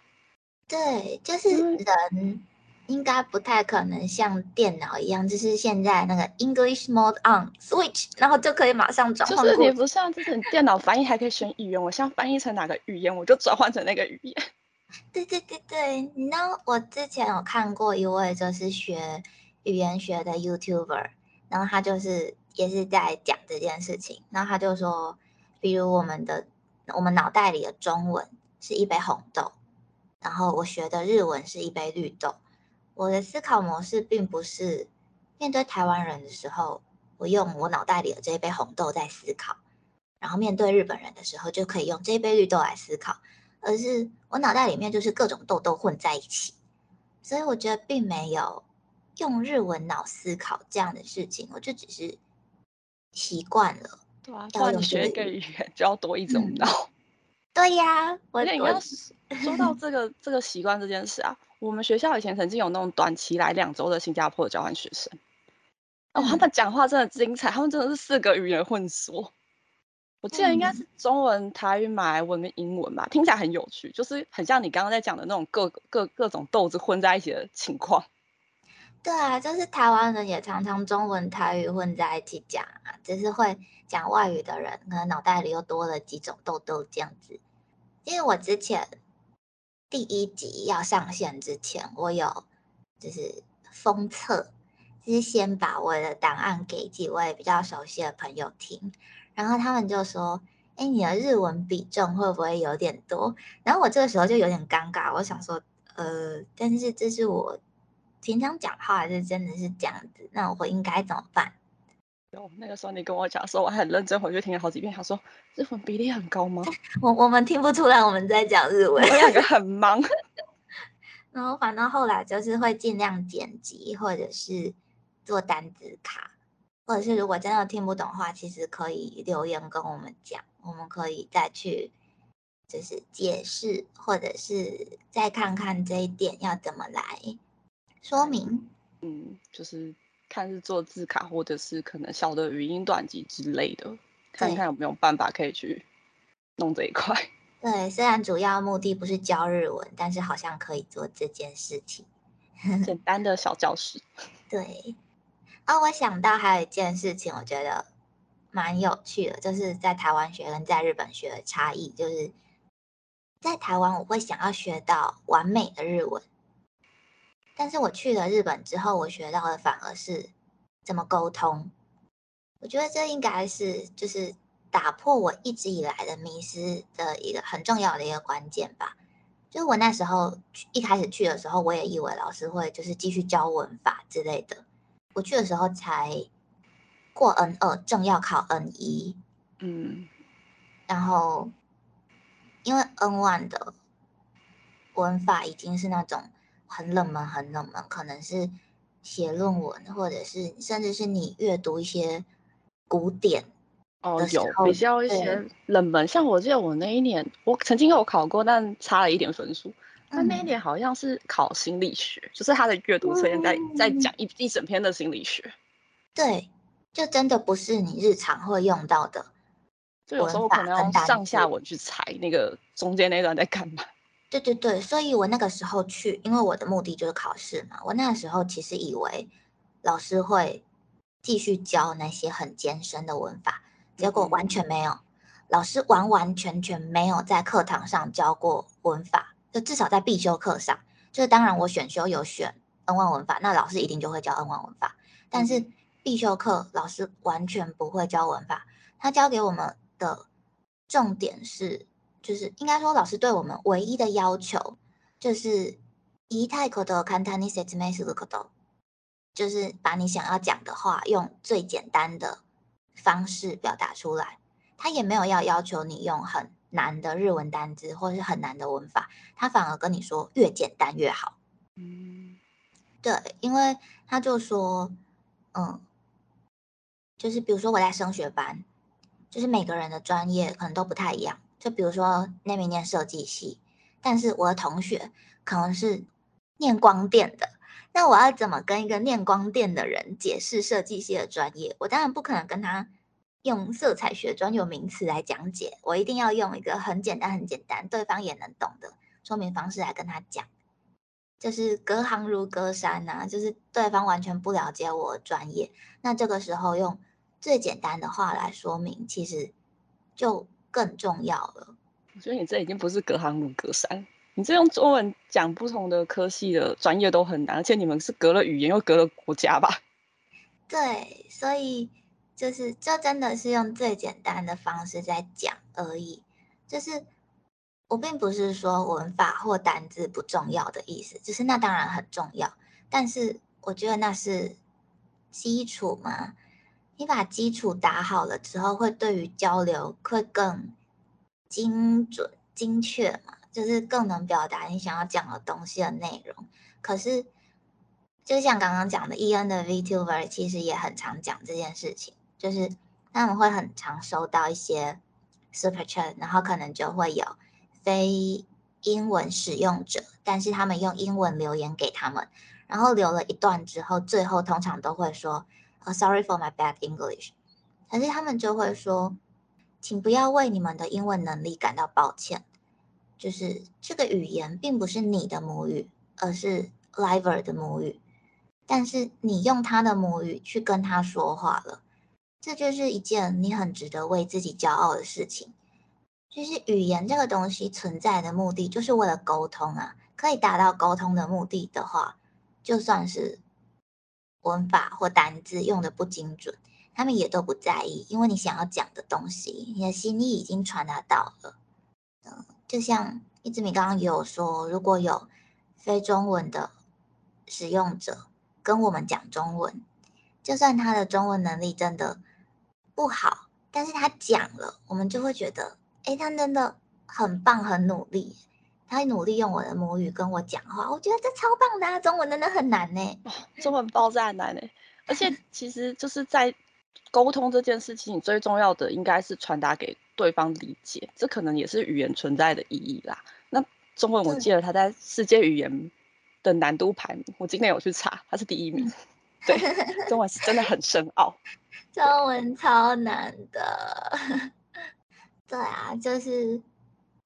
对，就是人应该不太可能像电脑一样，就是现在那个 English mode on switch，然后就可以马上转换。就是你不像这种电脑翻译还可以选语言，我想翻译成哪个语言，我就转换成那个语言。对对对对，你知道我之前有看过一位就是学语言学的 YouTuber，然后他就是。也是在讲这件事情，然后他就说，比如我们的我们脑袋里的中文是一杯红豆，然后我学的日文是一杯绿豆。我的思考模式并不是面对台湾人的时候，我用我脑袋里的这一杯红豆在思考，然后面对日本人的时候就可以用这一杯绿豆来思考，而是我脑袋里面就是各种豆豆混在一起，所以我觉得并没有用日文脑思考这样的事情，我就只是。习惯了，对啊，要你学一个语言就要多一种脑。对呀，我你要说到这个这个习惯这件事啊，我们学校以前曾经有那种短期来两周的新加坡的交换学生，哦，他们讲话真的精彩，他们真的是四个语言混说。我记得应该是中文、台语、马来文跟英文吧，听起来很有趣，就是很像你刚刚在讲的那种各各各种豆子混在一起的情况。对啊，就是台湾人也常常中文台语混在一起讲啊，只是会讲外语的人，可能脑袋里又多了几种豆豆这样子。因为我之前第一集要上线之前，我有就是封测，就是先把我的档案给几位比较熟悉的朋友听，然后他们就说：“哎，你的日文比重会不会有点多？”然后我这个时候就有点尴尬，我想说：“呃，但是这是我。”平常讲话还是真的是这样子，那我应该怎么办？有那个时候你跟我讲说，我很认真回去听了好几遍。他说日文比例很高吗？我我们听不出来我们在讲日文，我两个很忙。然后反正后来就是会尽量剪辑或者是做单字卡，或者是如果真的听不懂的话，其实可以留言跟我们讲，我们可以再去就是解释，或者是再看看这一点要怎么来说明。嗯，就是看是做字卡，或者是可能小的语音短集之类的，看看有没有办法可以去弄这一块。对，虽然主要目的不是教日文，但是好像可以做这件事情。简单的小教室。对。哦，我想到还有一件事情，我觉得蛮有趣的，就是在台湾学跟在日本学的差异，就是在台湾我会想要学到完美的日文，但是我去了日本之后，我学到的反而是怎么沟通。我觉得这应该是就是打破我一直以来的迷失的一个很重要的一个关键吧。就是我那时候一开始去的时候，我也以为老师会就是继续教文法之类的。我去的时候才过 N 二，正要考 N 一，嗯，然后因为 N one 的文法已经是那种很冷门、很冷门，可能是写论文，或者是甚至是你阅读一些古典哦，有比较一些冷门。像我记得我那一年，我曾经有考过，但差了一点分数。但那一年好像是考心理学，就是他的阅读测验在在讲一一整篇的心理学。对，就真的不是你日常会用到的。就有时候可能要上下文去猜那个中间那段在干嘛。对对对，所以我那个时候去，因为我的目的就是考试嘛。我那个时候其实以为老师会继续教那些很艰深的文法，结果完全没有。老师完完全全没有在课堂上教过文法。就至少在必修课上，就是当然我选修有选 N 万文法，那老师一定就会教 N 万文法。但是必修课老师完全不会教文法，他教给我们的重点是，就是应该说老师对我们唯一的要求就是一太可的看他你写字没写的可多，就是把你想要讲的话用最简单的方式表达出来。他也没有要要求你用很。难的日文单字或者是很难的文法，他反而跟你说越简单越好。嗯，对，因为他就说，嗯，就是比如说我在升学班，就是每个人的专业可能都不太一样。就比如说那边念设计系，但是我的同学可能是念光电的，那我要怎么跟一个念光电的人解释设计系的专业？我当然不可能跟他。用色彩学专有名词来讲解，我一定要用一个很简单、很简单，对方也能懂的说明方式来跟他讲，就是隔行如隔山呐，就是对方完全不了解我专业，那这个时候用最简单的话来说明，其实就更重要了。我觉得你这已经不是隔行如隔山，你这用中文讲不同的科系的专业都很难，而且你们是隔了语言又隔了国家吧？对，所以。就是，这真的是用最简单的方式在讲而已。就是我并不是说文法或单字不重要的意思，就是那当然很重要。但是我觉得那是基础嘛，你把基础打好了之后，会对于交流会更精准、精确嘛，就是更能表达你想要讲的东西的内容。可是，就像刚刚讲的，E N 的 VTuber 其实也很常讲这件事情。就是他们会很常收到一些 super chat，然后可能就会有非英文使用者，但是他们用英文留言给他们，然后留了一段之后，最后通常都会说，sorry for my bad English，可是他们就会说，请不要为你们的英文能力感到抱歉，就是这个语言并不是你的母语，而是 Liver 的母语，但是你用他的母语去跟他说话了。这就是一件你很值得为自己骄傲的事情。就是语言这个东西存在的目的，就是为了沟通啊。可以达到沟通的目的的话，就算是文法或单字用的不精准，他们也都不在意，因为你想要讲的东西，你的心意已经传达到了。嗯，就像一直米刚刚也有说，如果有非中文的使用者跟我们讲中文，就算他的中文能力真的。不好，但是他讲了，我们就会觉得，哎，他真的很棒，很努力，他努力用我的母语跟我讲话，我觉得这超棒的。中文真的很难呢，中文爆炸难呢，而且 其实就是在沟通这件事情最重要的应该是传达给对方理解，这可能也是语言存在的意义啦。那中文我记得它在世界语言的难度排名，我今天有去查，它是第一名。对，中文是真的很深奥，中文超难的。对啊，就是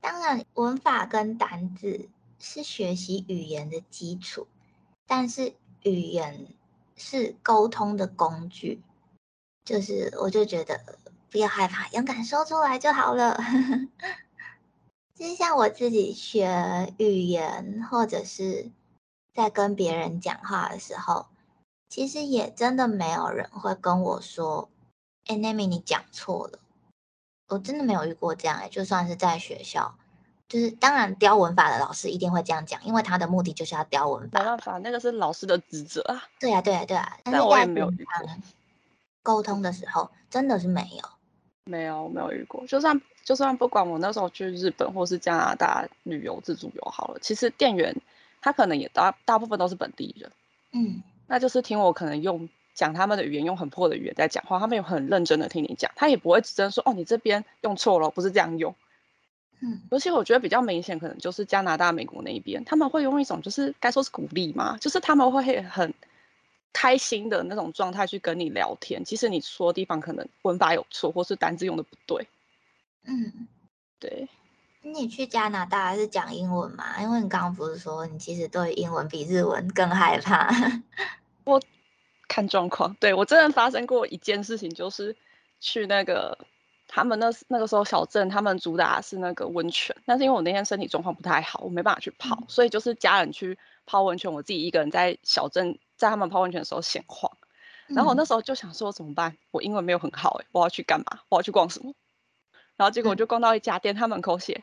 当然文法跟单字是学习语言的基础，但是语言是沟通的工具。就是我就觉得不要害怕，勇敢说出来就好了。就像我自己学语言，或者是在跟别人讲话的时候，其实也真的没有人会跟我说：“哎，Nami，你讲错了。”我真的没有遇过这样哎，就算是在学校，就是当然雕文法的老师一定会这样讲，因为他的目的就是要雕文法。没办法，那个是老师的职责啊。对啊，对啊，对啊。但我也没有遇过。沟通的时候真的是没有，没有没有遇过。就算就算不管我那时候去日本或是加拿大旅游自助游好了，其实店员他可能也大大部分都是本地人，嗯，那就是听我可能用讲他们的语言，用很破的语言在讲话，他们有很认真的听你讲，他也不会指正说哦你这边用错了，不是这样用，嗯，而且我觉得比较明显，可能就是加拿大、美国那一边，他们会用一种就是该说是鼓励嘛，就是他们会很。开心的那种状态去跟你聊天，其实你说的地方可能文法有错，或是单字用的不对。嗯，对。你去加拿大是讲英文吗？因为你刚刚不是说你其实对英文比日文更害怕？我看状况。对我真的发生过一件事情，就是去那个他们那那个时候小镇，他们主打是那个温泉，但是因为我那天身体状况不太好，我没办法去泡，所以就是家人去泡温泉，我自己一个人在小镇。在他们泡温泉的时候闲晃，然后我那时候就想说怎么办？我英文没有很好哎，我要去干嘛？我要去逛什么？然后结果我就逛到一家店，他门口写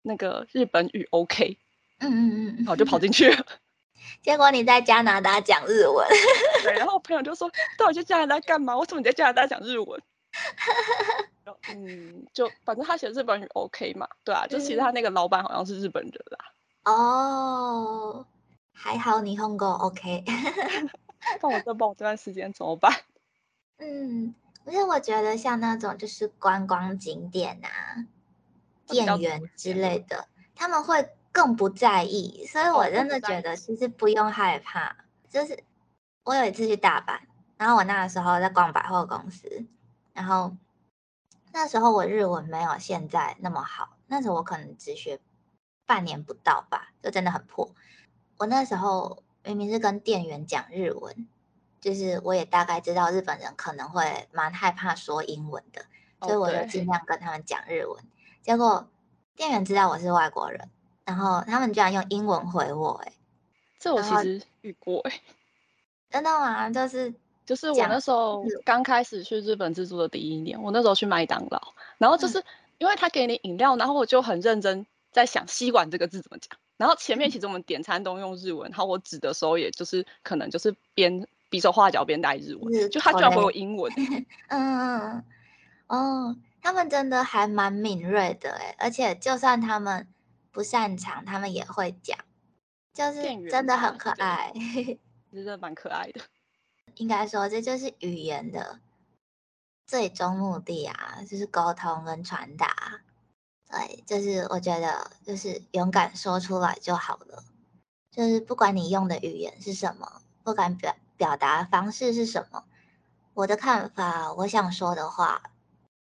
那个日本语 OK，嗯嗯嗯，然后就跑进去了。结果你在加拿大讲日文，对，然后我朋友就说：“到底去加拿大干嘛？为什么你在加拿大讲日文？” 嗯，就反正他写日本语 OK 嘛，对啊，就其实他那个老板好像是日本人啦。哦。还好你通过 OK，那我这报这段时间怎么办？嗯，因为我觉得像那种就是观光景点啊、店员之类的，他们会更不在意，所以我真的觉得其实不用害怕。就是我有一次去大阪，然后我那个时候在逛百货公司，然后那时候我日文没有现在那么好，那时候我可能只学半年不到吧，就真的很破。我那时候明明是跟店员讲日文，就是我也大概知道日本人可能会蛮害怕说英文的，所以我就尽量跟他们讲日文。结果店员知道我是外国人，然后他们居然用英文回我，哎，这我其实遇过，哎，真的吗？就是就是我那时候刚开始去日本自助的第一年，我那时候去麦当劳，然后就是因为他给你饮料，然后我就很认真在想“吸管”这个字怎么讲。然后前面其实我们点餐都用日文，然后我指的时候也就是可能就是边比手画脚边带日文，就他居然回我英文。嗯，哦，他们真的还蛮敏锐的哎，而且就算他们不擅长，他们也会讲，就是真的很可爱，真的蛮可爱的。应该说这就是语言的最终目的啊，就是沟通跟传达。对，就是我觉得，就是勇敢说出来就好了。就是不管你用的语言是什么，不管表表达方式是什么，我的看法，我想说的话，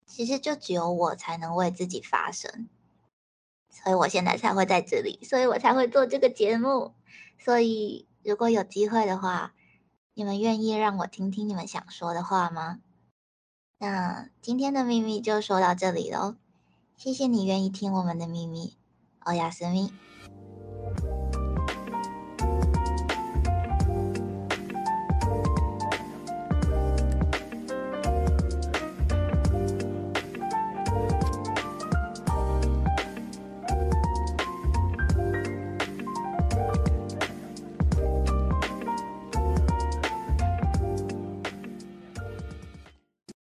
其实就只有我才能为自己发声。所以我现在才会在这里，所以我才会做这个节目。所以如果有机会的话，你们愿意让我听听你们想说的话吗？那今天的秘密就说到这里喽。谢谢你愿意听我们的秘密，欧亚斯密。